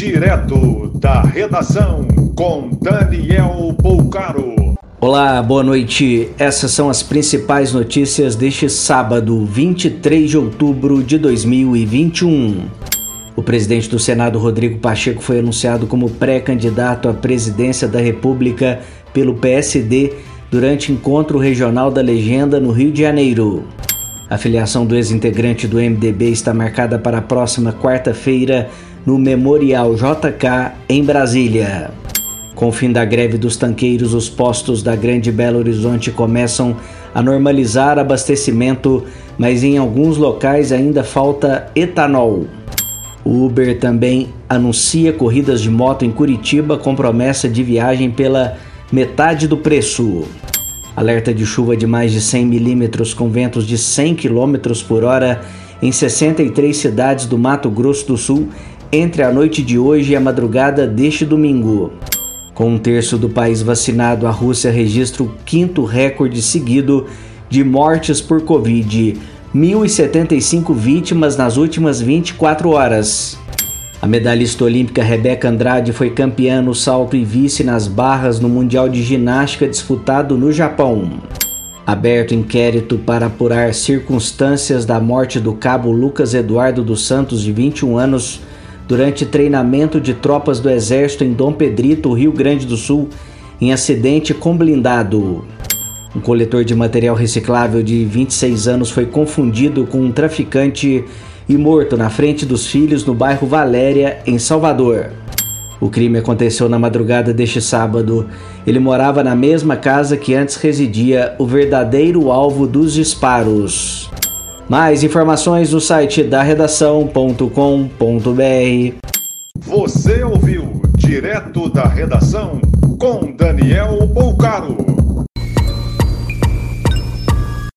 Direto da redação com Daniel Poucaro. Olá, boa noite. Essas são as principais notícias deste sábado, 23 de outubro de 2021. O presidente do Senado, Rodrigo Pacheco, foi anunciado como pré-candidato à presidência da República pelo PSD durante encontro regional da Legenda no Rio de Janeiro. A filiação do ex-integrante do MDB está marcada para a próxima quarta-feira no Memorial JK em Brasília. Com o fim da greve dos tanqueiros, os postos da Grande Belo Horizonte começam a normalizar abastecimento, mas em alguns locais ainda falta etanol. O Uber também anuncia corridas de moto em Curitiba com promessa de viagem pela metade do preço. Alerta de chuva de mais de 100 milímetros com ventos de 100 km por hora em 63 cidades do Mato Grosso do Sul entre a noite de hoje e a madrugada deste domingo. Com um terço do país vacinado, a Rússia registra o quinto recorde seguido de mortes por Covid, 1.075 vítimas nas últimas 24 horas. A medalhista olímpica Rebeca Andrade foi campeã no salto e vice nas barras no Mundial de Ginástica disputado no Japão. Aberto inquérito para apurar circunstâncias da morte do cabo Lucas Eduardo dos Santos, de 21 anos, durante treinamento de tropas do Exército em Dom Pedrito, Rio Grande do Sul, em acidente com blindado. Um coletor de material reciclável de 26 anos foi confundido com um traficante e morto na frente dos filhos no bairro Valéria, em Salvador. O crime aconteceu na madrugada deste sábado. Ele morava na mesma casa que antes residia o verdadeiro alvo dos disparos. Mais informações no site da redação.com.br. Você ouviu direto da redação com Daniel Poucaro.